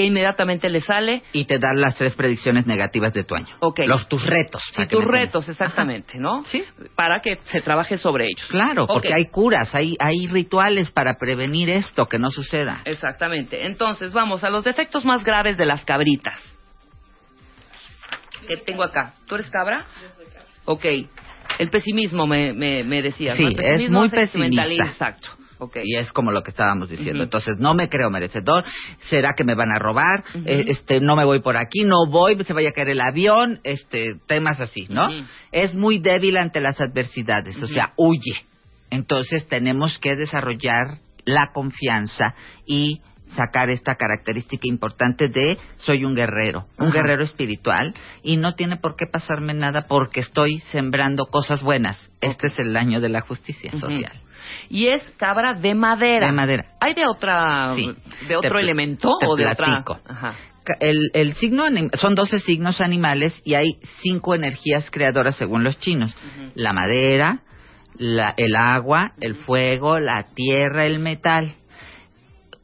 y inmediatamente les sale Y te dan las tres predicciones negativas de tu año. Ok. Los, tus retos. sí, tus retos exactamente, ¿no? Sí. Para que se trabaje sobre ellos. Claro, porque hay curas, hay, hay rituales para prevenir esto, que no suceda. Exactamente. Entonces, vamos a los defectos más graves de las cabritas. ¿Qué tengo acá? ¿Tú eres cabra? Yo soy cabra. Ok. El pesimismo me, me, me decías. Sí, ¿no? El es pesimismo muy pesimista. Exacto. Ok. Y es como lo que estábamos diciendo. Entonces, no me creo merecedor. ¿Será que me van a robar? Eh, este, no me voy por aquí, no voy, se vaya a caer el avión, este, temas así, ¿no? Es muy débil ante las adversidades, o sea, huye. Entonces, tenemos que desarrollar la confianza y sacar esta característica importante de soy un guerrero, un Ajá. guerrero espiritual y no tiene por qué pasarme nada porque estoy sembrando cosas buenas. Este es el año de la justicia social. Y es cabra de madera. De madera. ¿Hay de otra, Sí. de otro Te elemento te o de otra? Ajá. El, el signo son 12 signos animales y hay cinco energías creadoras según los chinos. La madera, la- el agua, el fuego, la tierra, el metal.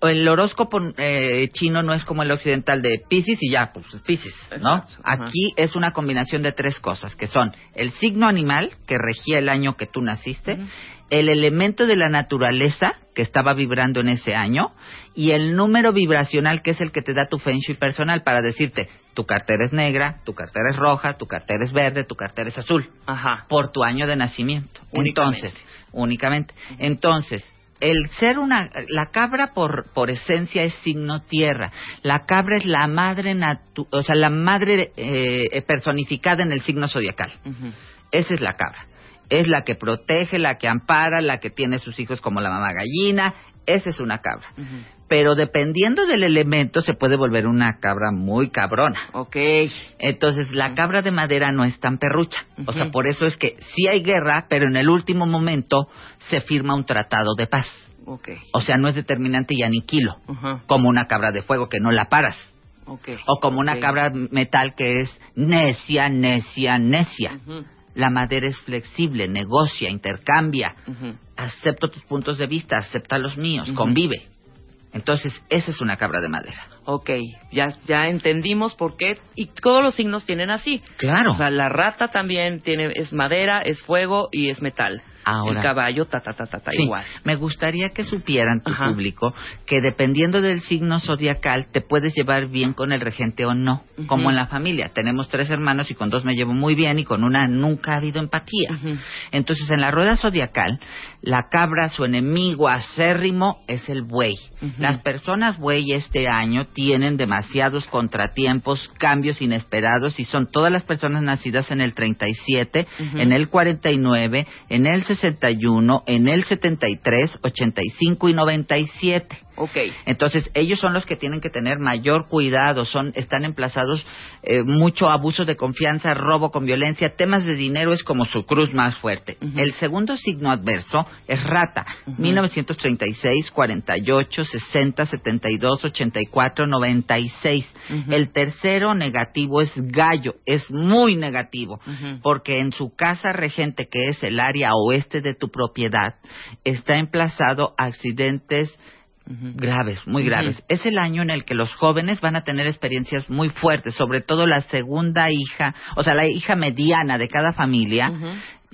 El horóscopo eh, chino no es como el occidental de Pisces y ya, pues Pisces, ¿no? Exacto, ajá. Aquí es una combinación de tres cosas, que son el signo animal, que regía el año que tú naciste, el elemento de la naturaleza, que estaba vibrando en ese año, y el número vibracional, que es el que te da tu Feng Shui personal para decirte, tu cartera es negra, tu cartera es roja, tu cartera es verde, tu cartera es azul, Ajá. por tu año de nacimiento. Únicamente. Entonces, únicamente. Entonces, el ser una, la cabra por, por esencia es signo tierra. La cabra es la madre natu, o sea, la madre eh, personificada en el signo zodiacal. Esa es la cabra. Es la que protege, la que ampara, la que tiene sus hijos como la mamá gallina. Esa es una cabra. Pero dependiendo del elemento se puede volver una cabra muy cabrona. Ok. Entonces, la cabra de madera no es tan perrucha. O sea, por eso es que sí hay guerra, pero en el último momento se firma un tratado de paz. Ok. O sea, no es determinante y aniquilo, como una cabra de fuego que no la paras. Ok. O como una cabra metal que es necia, necia, necia. La madera es flexible, negocia, intercambia. Ujú. Acepto tus puntos de vista, acepta los míos, convive. Entonces, esa es una cabra de madera. Ok, ya, ya entendimos por qué. Y todos los signos tienen así. Claro. O sea, la rata también tiene, es madera, es fuego y es metal. Ahora. El caballo, ta, ta, ta, ta, ta, Sí, igual. Me gustaría que supieran tu Ajá. público que dependiendo del signo zodiacal te puedes llevar bien con el regente o no, como en la familia. Tenemos tres hermanos y con dos me llevo muy bien y con una nunca ha habido empatía. Entonces en la rueda zodiacal, la cabra, su enemigo acérrimo es el buey. Las personas buey este año tienen demasiados contratiempos, cambios inesperados y son todas las personas nacidas en el 37, Ujú. en el 49, en el 61, en el 73, 85 y 97. Ok. Entonces, ellos son los que tienen que tener mayor cuidado, son están emplazados eh, mucho abuso de confianza, robo con violencia, temas de dinero es como su cruz más fuerte. El segundo signo adverso es rata, Ujú. 1936, 48, 60, 72, 84, 96. Ujú. El tercero negativo es gallo, es muy negativo, porque en su casa regente, que es el área oeste de tu propiedad, está emplazado accidentes graves, muy graves. Es el año en el que los jóvenes van a tener experiencias muy fuertes, sobre todo la segunda hija, o sea, la hija mediana de cada familia.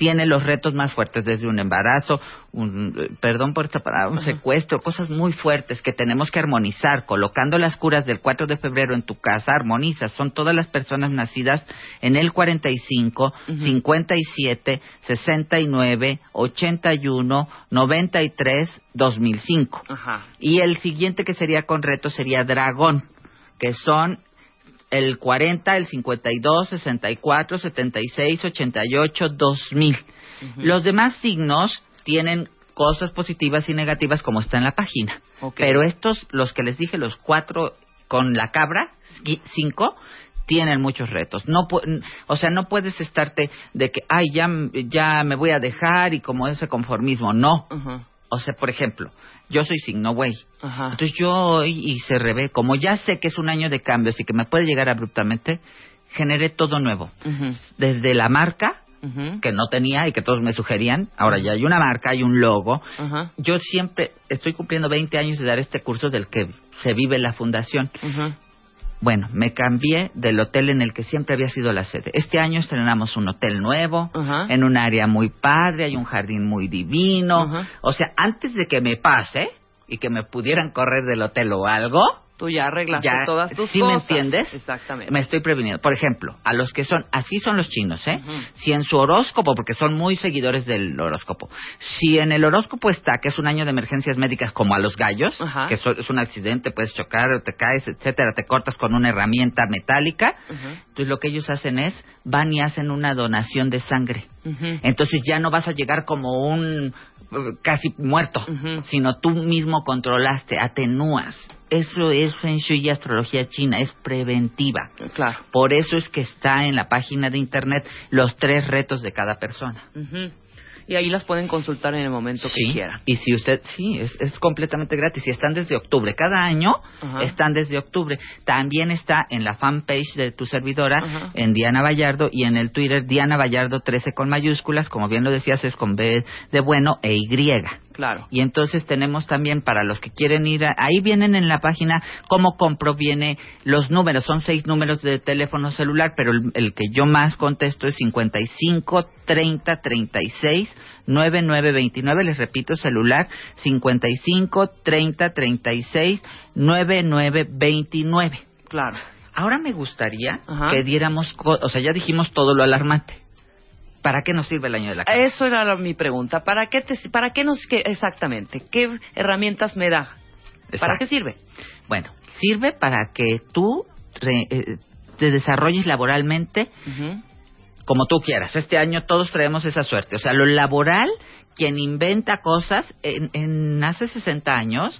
Tiene los retos más fuertes, desde un embarazo, un, perdón por esta palabra, un secuestro, cosas muy fuertes que tenemos que armonizar. Colocando las curas del 4 de febrero en tu casa, armonizas. Son todas las personas nacidas en el 45, 57, 69, 81, 93, 2005. Ajá. Y el siguiente que sería con reto sería Dragón, que son el 40, el 52, 64, 76, 88, 2000. Los demás signos tienen cosas positivas y negativas como está en la página. Pero estos, los que les dije, los cuatro con la cabra, cinco, tienen muchos retos. No, o sea, no puedes estarte de que, ay, ya, ya me voy a dejar y como ese conformismo. No. O sea, por ejemplo, yo soy signo güey. Ajá. Entonces yo hoy y se revé, como ya sé que es un año de cambios y que me puede llegar abruptamente, generé todo nuevo. Desde la marca, que no tenía y que todos me sugerían, ahora ya hay una marca, hay un logo. Yo siempre estoy cumpliendo 20 años de dar este curso del que se vive la fundación. Bueno, me cambié del hotel en el que siempre había sido la sede. Este año estrenamos un hotel nuevo, Ajá. en un área muy padre, hay un jardín muy divino. O sea, antes de que me pase y que me pudieran correr del hotel o algo, Tú ya arreglaste ya, todas tus ¿sí cosas. me entiendes? Exactamente. Me estoy previniendo. Por ejemplo, a los que son, así son los chinos, ¿eh? Si en su horóscopo, porque son muy seguidores del horóscopo, si en el horóscopo está que es un año de emergencias médicas como a los gallos, Ajá. que so- es un accidente, puedes chocar, te caes, etcétera, te cortas con una herramienta metálica, entonces lo que ellos hacen es, van y hacen una donación de sangre. Entonces ya no vas a llegar como un eh, casi muerto, sino tú mismo controlaste, atenúas. Eso es Feng Shui y astrología china, es preventiva. Claro. Por eso es que está en la página de internet los tres retos de cada persona. Ujú. Y ahí las pueden consultar en el momento que quieran. y si usted, sí, es, es completamente gratis. Y están desde octubre. Cada año están desde octubre. También está en la fanpage de tu servidora, en Diana Vallardo, y en el Twitter Diana Vallardo 13 con mayúsculas. Como bien lo decías, es con B de bueno e Y. Claro. Y entonces tenemos también para los que quieren ir, a- ahí vienen en la página cómo compro, viene los números, son seis números de teléfono celular, pero el, el que yo más contesto es 55 30 36 99 29, les repito, celular 55 30 36 99 29. Claro. Ahora me gustaría Ajá. que diéramos, o sea, ya dijimos todo lo alarmante. ¿Para qué nos sirve el año de la cabra? Eso era la- mi pregunta. ¿Para qué, te, para qué nos... qué- exactamente. ¿Qué herramientas me da? ¿Para qué sirve? Bueno, sirve para que tú re- eh, te desarrolles laboralmente como tú quieras. Este año todos traemos esa suerte. O sea, lo laboral, quien inventa cosas, en, en hace 60 años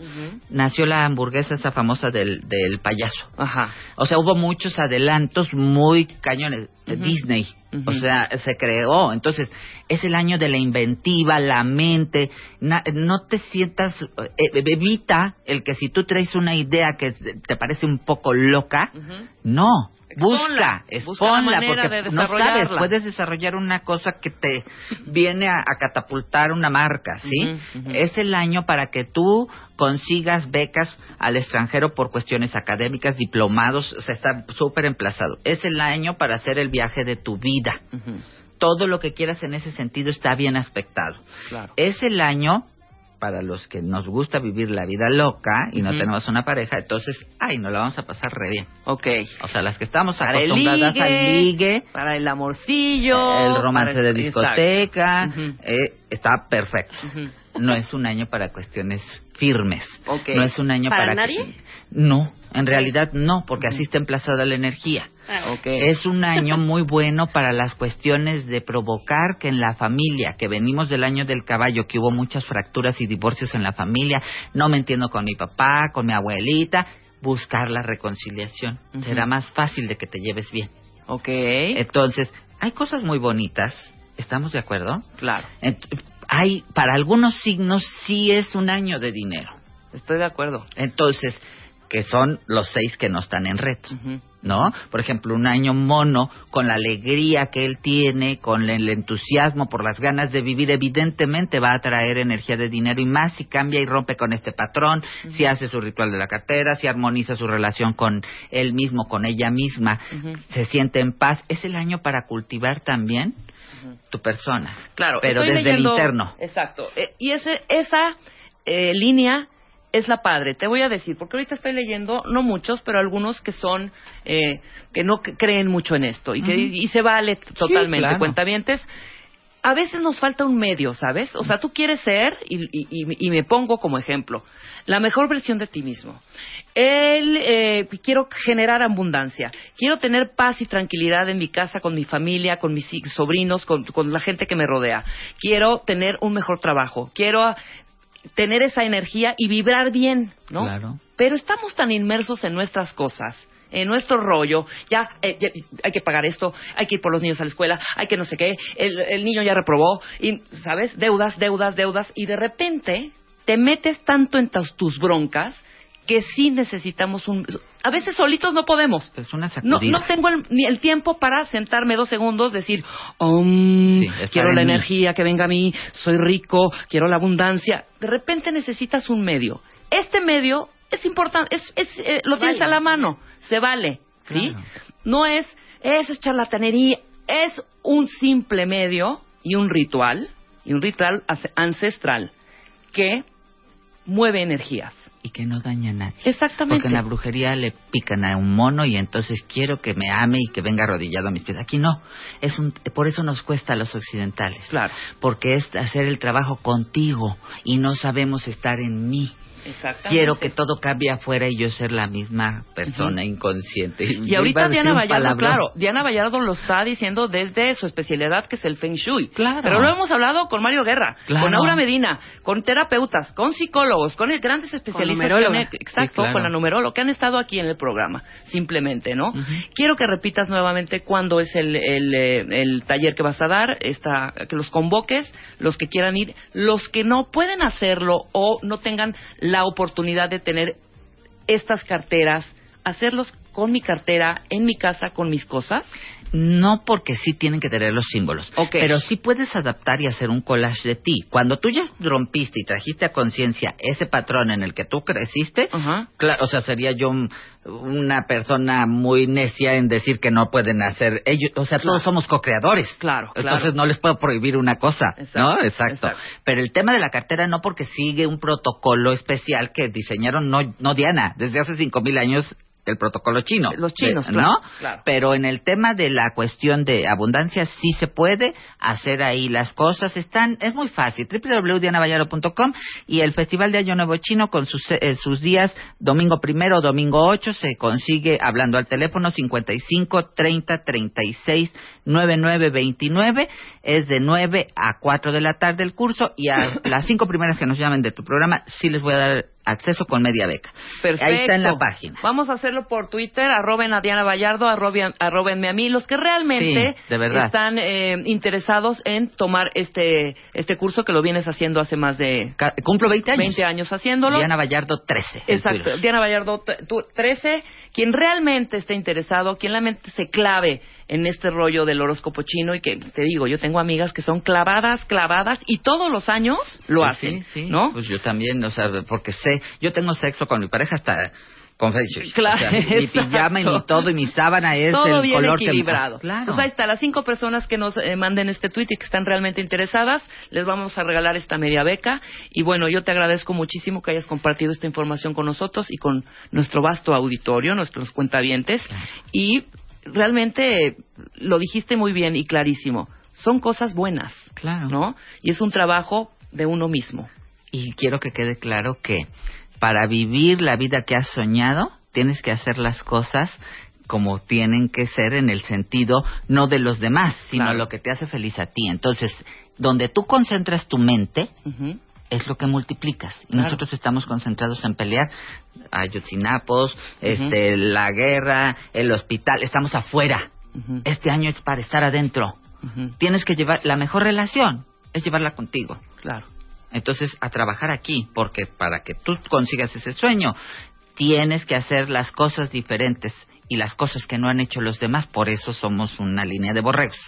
nació la hamburguesa esa famosa del, del payaso. Ajá. O sea, hubo muchos adelantos muy cañones. Disney. O sea, se creó. Entonces, es el año de la inventiva, la mente. Na- no te sientas. eh, evita el que si tú traes una idea que te parece un poco loca, no. Busca, Busca la exponla, porque de no sabes, puedes desarrollar una cosa que te viene a, a catapultar una marca, ¿sí? Es el año para que tú consigas becas al extranjero por cuestiones académicas, diplomados, o sea, está súper emplazado. Es el año para hacer el viaje de tu vida. Todo lo que quieras en ese sentido está bien aspectado. Claro. Es el año para los que nos gusta vivir la vida loca y no tenemos una pareja, entonces, ay, nos la vamos a pasar re bien. Ok. O sea, las que estamos Para acostumbradas ligue, al ligue, Para el amorcillo. el romance de discoteca, eh, está perfecto. Ujú. No es un año para cuestiones firmes. No es un año ¿Para para, nadie? que- no, en realidad no, porque así está emplazada la energía. Ah. Es un año muy bueno para las cuestiones de provocar que en la familia, que venimos del año del caballo, que hubo muchas fracturas y divorcios en la familia, no me entiendo con mi papá, con mi abuelita, buscar la reconciliación. Será más fácil de que te lleves bien. Ok. Entonces, hay cosas muy bonitas, ¿estamos de acuerdo? claro. Hay, para algunos signos sí es un año de dinero. Estoy de acuerdo. Entonces, que son los seis que no están en reto. ¿No? Por ejemplo, un año mono, con la alegría que él tiene, con el entusiasmo por las ganas de vivir, evidentemente va a traer energía de dinero y más si cambia y rompe con este patrón, si hace su ritual de la cartera, si armoniza su relación con él mismo, con ella misma, se siente en paz. Es el año para cultivar también tu persona. Claro, pero desde leyendo- el interno. Exacto. Eh, y ese, esa eh, línea es la padre. Te voy a decir, porque ahorita estoy leyendo, no muchos, pero algunos que son, eh, que no creen mucho en esto y que y se vale totalmente, claro. cuentavientes. A veces nos falta un medio, ¿sabes? O sea, tú quieres ser, y, y- y- me pongo como ejemplo, la mejor versión de ti mismo. El, eh, quiero generar abundancia. Quiero tener paz y tranquilidad en mi casa, con mi familia, con mis sobrinos, con, con la gente que me rodea. Quiero tener un mejor trabajo. Quiero ah, tener esa energía y vibrar bien, ¿no? Claro. Pero estamos tan inmersos en nuestras cosas, en nuestro rollo, ya, eh, ya, hay que pagar esto, hay que ir por los niños a la escuela, hay que no sé qué, el, el niño ya reprobó, y, ¿sabes? Deudas, deudas, deudas, y de repente te metes tanto en tus broncas que sí necesitamos un... A veces solitos no podemos. Es una No, no tengo el, ni el tiempo para sentarme dos segundos, decir, "Om, Sí, estar quiero la mí. energía que venga a mí, soy rico, quiero la abundancia. De repente necesitas un medio. Este medio es importante, es, es, eh, lo tienes a la mano, se vale, ¿sí? Claro. No es, eso es charlatanería, es un simple medio y un ritual, y un ritual ancestral que mueve energías. Y que no daña a nadie. Exactamente. Porque en la brujería le pican a un mono y entonces quiero que me ame y que venga arrodillado a mis pies. Aquí no. Es un, por eso nos cuesta a los occidentales. Claro. Porque es hacer el trabajo contigo y no sabemos estar en mí. Quiero que todo cambie afuera y yo ser la misma persona inconsciente. Y ahorita Diana Vallardo, claro, Diana Vallardo lo está diciendo desde su especialidad que es el Feng Shui. Claro. Pero lo hemos hablado con Mario Guerra, Claro. con Aura Medina, con terapeutas, con psicólogos, con el- grandes especialistas. numeróloga. han- exacto, Sí, claro. con la numeróloga, que han estado aquí en el programa, simplemente, ¿no? Quiero que repitas nuevamente cuándo es el, el, eh, el taller que vas a dar, esta, que los convoques, los que quieran ir, los que no pueden hacerlo o no tengan la oportunidad de tener estas carteras, hacerlos con mi cartera, en mi casa, con mis cosas. No porque sí tienen que tener los símbolos, Ok. pero sí puedes adaptar y hacer un collage de ti. Cuando tú ya rompiste y trajiste a conciencia ese patrón en el que tú creciste, claro, o sea, sería yo un- una persona muy necia en decir que no pueden hacer ellos, o sea, todos somos co-creadores. Claro, Entonces no les puedo prohibir una cosa, ¿no? Exacto, Exacto. exacto. Pero el tema de la cartera no porque sigue un protocolo especial que diseñaron no, no Diana, desde hace cinco mil años el protocolo chino. Los chinos, ¿no? claro, claro. Pero en el tema de la cuestión de abundancia sí se puede hacer ahí las cosas. Están, es muy fácil. www.dianavallardo.com y el Festival de Año Nuevo Chino con sus, eh, sus días domingo primero domingo 8 se consigue hablando al teléfono 55 30 36 99 29. Es de 9 a 4 de la tarde el curso y a las cinco primeras que nos llamen de tu programa sí les voy a dar acceso con media beca. Perfecto. Ahí está en la página. Vamos a hacerlo por Twitter, arroben a Diana Vallardo, arroben, arrobenme a mí, los que realmente Sí, de verdad. están eh, interesados en tomar este este curso que lo vienes haciendo hace más de Cumplo 20 años. 20 años haciéndolo. Diana Vallardo 13. el Exacto. Diana Vallardo t- tú, 13, quien realmente esté interesado, quien realmente se clave en este rollo del horóscopo chino y que te digo, yo tengo amigas que son clavadas, clavadas y todos los años lo Sí, hacen, sí, sí. ¿no? Pues yo también, o sea, porque sé, yo tengo sexo con mi pareja hasta con. Claro, O sea, mi pijama y mi todo y mi sábana es todo el bien color que- equilibrado. Claro. Pues ahí está, las cinco personas que nos eh, manden este tweet y que están realmente interesadas, les vamos a regalar esta media beca. Y bueno, yo te agradezco muchísimo que hayas compartido esta información con nosotros y con nuestro vasto auditorio, nuestros cuentavientes. Y realmente lo dijiste muy bien y clarísimo. Son cosas buenas, Claro. ¿no? Y es un trabajo de uno mismo. Y quiero que quede claro que para vivir la vida que has soñado, tienes que hacer las cosas como tienen que ser en el sentido no de los demás, sino Claro. lo que te hace feliz a ti. Entonces, donde tú concentras tu mente. Es lo que multiplicas. Y Claro. nosotros estamos concentrados en pelear Ayotzinapos, este, la guerra, el hospital, estamos afuera. Este año es para estar adentro. Tienes que llevar la mejor relación, es llevarla contigo. Claro. Entonces, a trabajar aquí, porque para que tú consigas ese sueño, tienes que hacer las cosas diferentes y las cosas que no han hecho los demás, por eso somos una línea de borregos.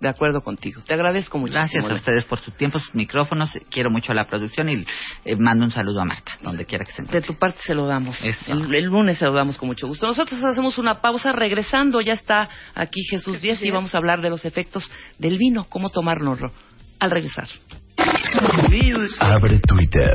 De acuerdo contigo. Te agradezco mucho. Gracias a ustedes por su tiempo, sus micrófonos. Quiero mucho a la producción y eh, mando un saludo a Marta, donde quiera que se encuentre. De tu parte se lo damos. El lunes se lo damos con mucho gusto. Nosotros hacemos una pausa regresando. Ya está aquí Jesús Díaz y vamos a hablar de los efectos del vino, cómo tomárnoslo al regresar. Abre Twitter.